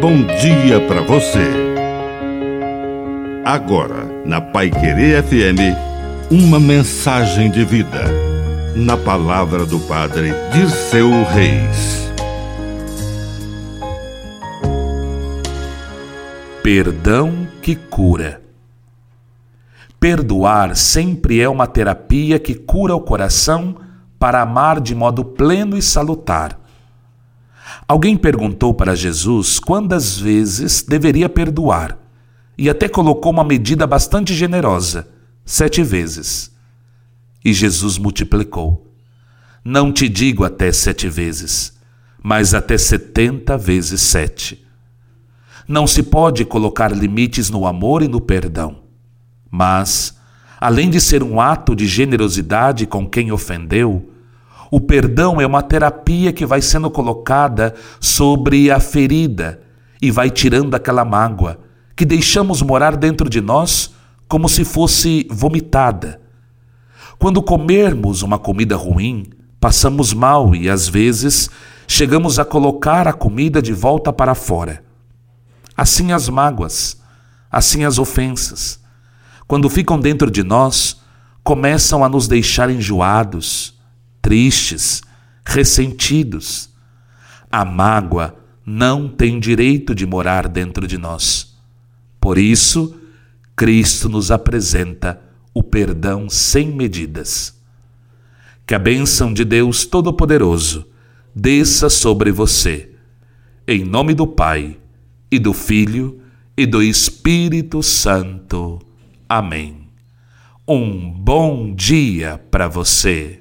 bom dia para você. Agora, na Pai Querer FM, uma mensagem de vida. Na palavra do Padre Dirceu Reis. Perdão que cura. Perdoar sempre é uma terapia que cura o coração para amar de modo pleno e salutar. Alguém perguntou para Jesus quantas vezes deveria perdoar e até colocou uma medida bastante generosa: sete vezes. E Jesus multiplicou. Não te digo até sete vezes, mas até setenta vezes sete. Não se pode colocar limites no amor e no perdão. Mas, além de ser um ato de generosidade com quem ofendeu, o perdão é uma terapia que vai sendo colocada sobre a ferida e vai tirando aquela mágoa que deixamos morar dentro de nós como se fosse vomitada. Quando comermos uma comida ruim, passamos mal e às vezes chegamos a colocar a comida de volta para fora. Assim as mágoas, assim as ofensas, quando ficam dentro de nós, começam a nos deixar enjoados, tristes, ressentidos. A mágoa não tem direito de morar dentro de nós. Por isso, Cristo nos apresenta o perdão sem medidas. Que a bênção de Deus Todo-Poderoso desça sobre você. Em nome do Pai, e do Filho, e do Espírito Santo. Amém. Um bom dia para você.